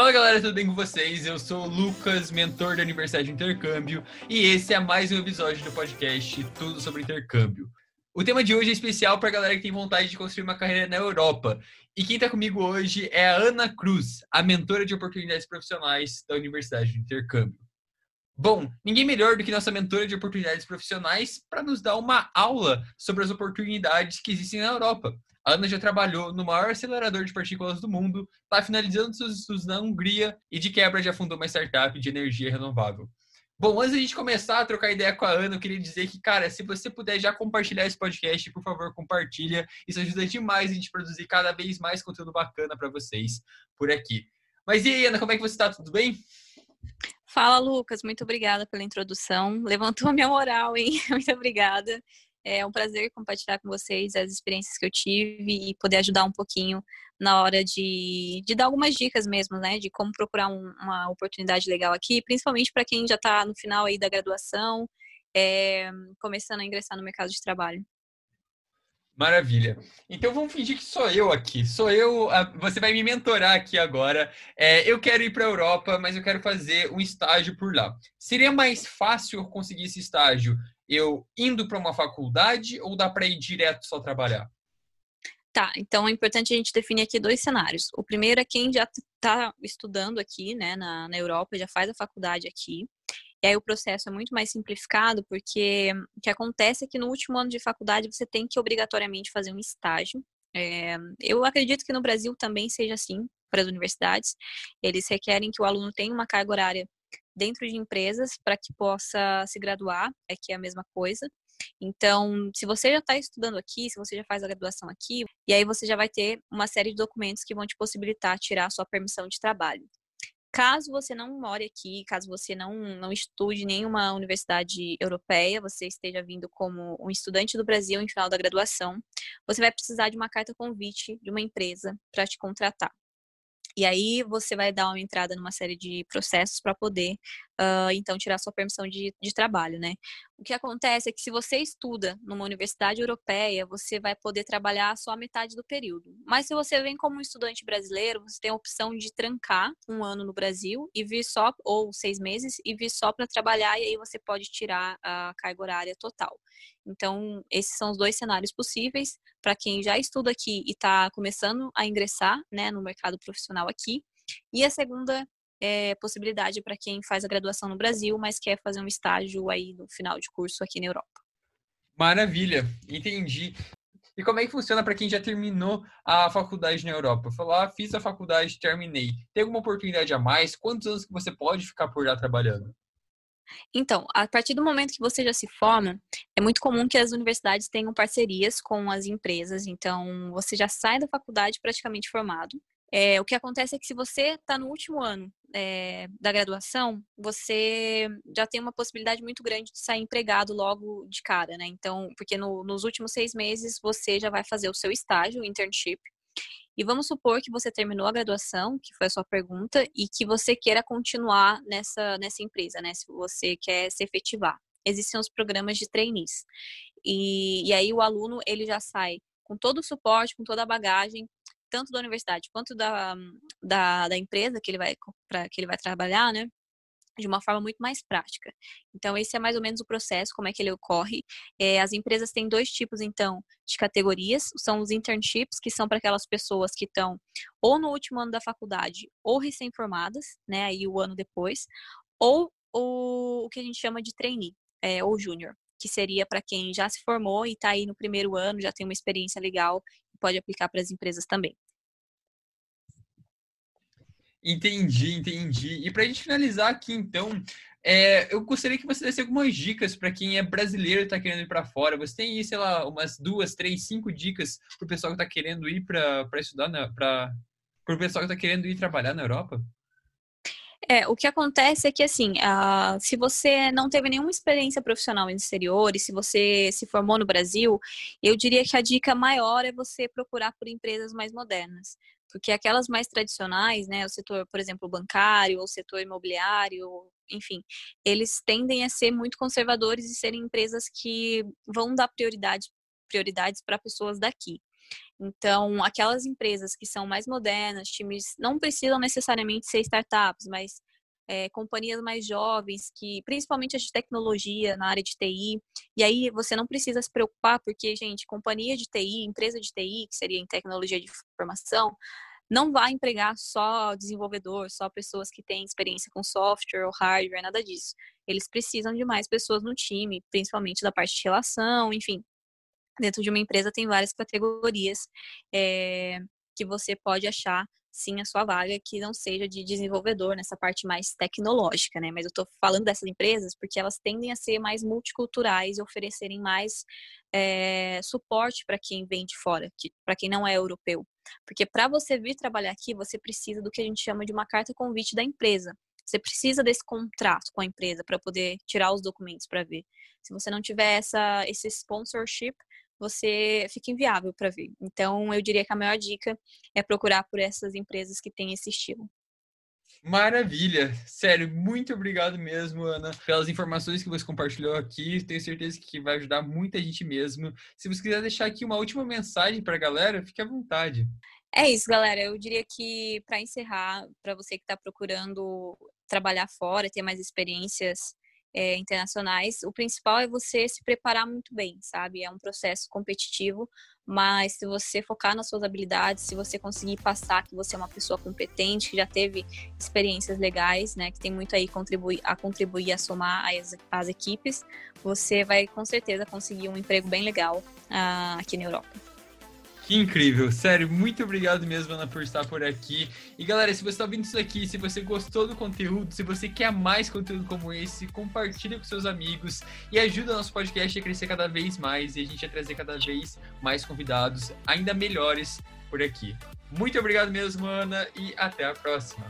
Fala galera, tudo bem com vocês? Eu sou o Lucas, mentor da Universidade de Intercâmbio, e esse é mais um episódio do podcast Tudo sobre Intercâmbio. O tema de hoje é especial para a galera que tem vontade de construir uma carreira na Europa. E quem está comigo hoje é a Ana Cruz, a mentora de oportunidades profissionais da Universidade de Intercâmbio. Bom, ninguém melhor do que nossa mentora de oportunidades profissionais para nos dar uma aula sobre as oportunidades que existem na Europa. A Ana já trabalhou no maior acelerador de partículas do mundo, está finalizando seus estudos na Hungria e de quebra já fundou uma startup de energia renovável. Bom, antes da gente começar a trocar ideia com a Ana, eu queria dizer que, cara, se você puder já compartilhar esse podcast, por favor, compartilha. Isso ajuda demais a gente produzir cada vez mais conteúdo bacana para vocês por aqui. Mas e aí, Ana, como é que você está? Tudo bem? Fala, Lucas. Muito obrigada pela introdução. Levantou a minha moral, hein? Muito obrigada. É um prazer compartilhar com vocês as experiências que eu tive e poder ajudar um pouquinho na hora de, de dar algumas dicas mesmo, né? De como procurar um, uma oportunidade legal aqui, principalmente para quem já está no final aí da graduação, é, começando a ingressar no mercado de trabalho. Maravilha. Então vamos fingir que sou eu aqui. Sou eu. Você vai me mentorar aqui agora. É, eu quero ir para a Europa, mas eu quero fazer um estágio por lá. Seria mais fácil conseguir esse estágio eu indo para uma faculdade ou dá para ir direto só trabalhar? Tá, então é importante a gente definir aqui dois cenários. O primeiro é quem já está estudando aqui, né, na, na Europa, já faz a faculdade aqui. E aí o processo é muito mais simplificado, porque o que acontece é que no último ano de faculdade você tem que obrigatoriamente fazer um estágio. É, eu acredito que no Brasil também seja assim para as universidades. Eles requerem que o aluno tenha uma carga horária dentro de empresas para que possa se graduar, é que é a mesma coisa. Então, se você já está estudando aqui, se você já faz a graduação aqui, e aí você já vai ter uma série de documentos que vão te possibilitar tirar a sua permissão de trabalho. Caso você não more aqui, caso você não, não estude nenhuma universidade europeia, você esteja vindo como um estudante do Brasil em final da graduação, você vai precisar de uma carta convite de uma empresa para te contratar. E aí você vai dar uma entrada numa série de processos para poder, uh, então, tirar sua permissão de, de trabalho, né? O que acontece é que se você estuda numa universidade europeia, você vai poder trabalhar só a metade do período. Mas se você vem como estudante brasileiro, você tem a opção de trancar um ano no Brasil e vir só, ou seis meses, e vir só para trabalhar, e aí você pode tirar a carga horária total. Então, esses são os dois cenários possíveis para quem já estuda aqui e está começando a ingressar né, no mercado profissional aqui. E a segunda é, possibilidade para quem faz a graduação no Brasil, mas quer fazer um estágio aí no final de curso aqui na Europa. Maravilha, entendi. E como é que funciona para quem já terminou a faculdade na Europa? Falar, ah, fiz a faculdade, terminei. Tem alguma oportunidade a mais? Quantos anos que você pode ficar por lá trabalhando? Então, a partir do momento que você já se forma, é muito comum que as universidades tenham parcerias com as empresas. Então, você já sai da faculdade praticamente formado. É, o que acontece é que se você está no último ano é, da graduação, você já tem uma possibilidade muito grande de sair empregado logo de cara, né? Então, porque no, nos últimos seis meses você já vai fazer o seu estágio, o internship, e vamos supor que você terminou a graduação, que foi a sua pergunta, e que você queira continuar nessa, nessa empresa, né? Se você quer se efetivar. Existem os programas de trainees. E, e aí o aluno, ele já sai com todo o suporte, com toda a bagagem, tanto da universidade quanto da, da, da empresa que ele vai para que ele vai trabalhar, né? De uma forma muito mais prática. Então, esse é mais ou menos o processo, como é que ele ocorre. É, as empresas têm dois tipos, então, de categorias. São os internships, que são para aquelas pessoas que estão ou no último ano da faculdade ou recém-formadas, né? Aí o ano depois. Ou o, o que a gente chama de trainee, é, ou júnior, que seria para quem já se formou e está aí no primeiro ano, já tem uma experiência legal pode aplicar para as empresas também. Entendi, entendi. E para a gente finalizar aqui, então, é, eu gostaria que você desse algumas dicas para quem é brasileiro e está querendo ir para fora. Você tem sei lá, umas duas, três, cinco dicas para o pessoal que está querendo ir para estudar, para o pessoal que está querendo ir trabalhar na Europa? É, o que acontece é que, assim, uh, se você não teve nenhuma experiência profissional no exterior e se você se formou no Brasil, eu diria que a dica maior é você procurar por empresas mais modernas. Porque aquelas mais tradicionais, né, o setor, por exemplo, bancário ou setor imobiliário, enfim, eles tendem a ser muito conservadores e serem empresas que vão dar prioridade, prioridades para pessoas daqui. Então, aquelas empresas que são mais modernas, times não precisam necessariamente ser startups, mas é, companhias mais jovens, que principalmente as de tecnologia na área de TI. E aí você não precisa se preocupar, porque, gente, companhia de TI, empresa de TI, que seria em tecnologia de informação, não vai empregar só desenvolvedor, só pessoas que têm experiência com software ou hardware, nada disso. Eles precisam de mais pessoas no time, principalmente da parte de relação, enfim. Dentro de uma empresa tem várias categorias é, que você pode achar sim a sua vaga que não seja de desenvolvedor nessa parte mais tecnológica, né? Mas eu estou falando dessas empresas porque elas tendem a ser mais multiculturais e oferecerem mais é, suporte para quem vem de fora, para quem não é europeu. Porque para você vir trabalhar aqui, você precisa do que a gente chama de uma carta convite da empresa. Você precisa desse contrato com a empresa para poder tirar os documentos para ver. Se você não tiver essa, esse sponsorship, você fica inviável para ver. Então, eu diria que a maior dica é procurar por essas empresas que têm esse estilo. Maravilha! Sério, muito obrigado mesmo, Ana, pelas informações que você compartilhou aqui. Tenho certeza que vai ajudar muita gente mesmo. Se você quiser deixar aqui uma última mensagem para a galera, fique à vontade. É isso, galera. Eu diria que, para encerrar, para você que está procurando trabalhar fora, ter mais experiências é, internacionais, o principal é você se preparar muito bem, sabe? É um processo competitivo, mas se você focar nas suas habilidades, se você conseguir passar que você é uma pessoa competente, que já teve experiências legais, né, que tem muito aí contribuir, a contribuir, a somar as, as equipes, você vai com certeza conseguir um emprego bem legal uh, aqui na Europa. Que incrível, sério, muito obrigado mesmo, Ana, por estar por aqui. E galera, se você está ouvindo isso aqui, se você gostou do conteúdo, se você quer mais conteúdo como esse, compartilhe com seus amigos e ajuda o nosso podcast a crescer cada vez mais e a gente a trazer cada vez mais convidados ainda melhores por aqui. Muito obrigado mesmo, Ana, e até a próxima.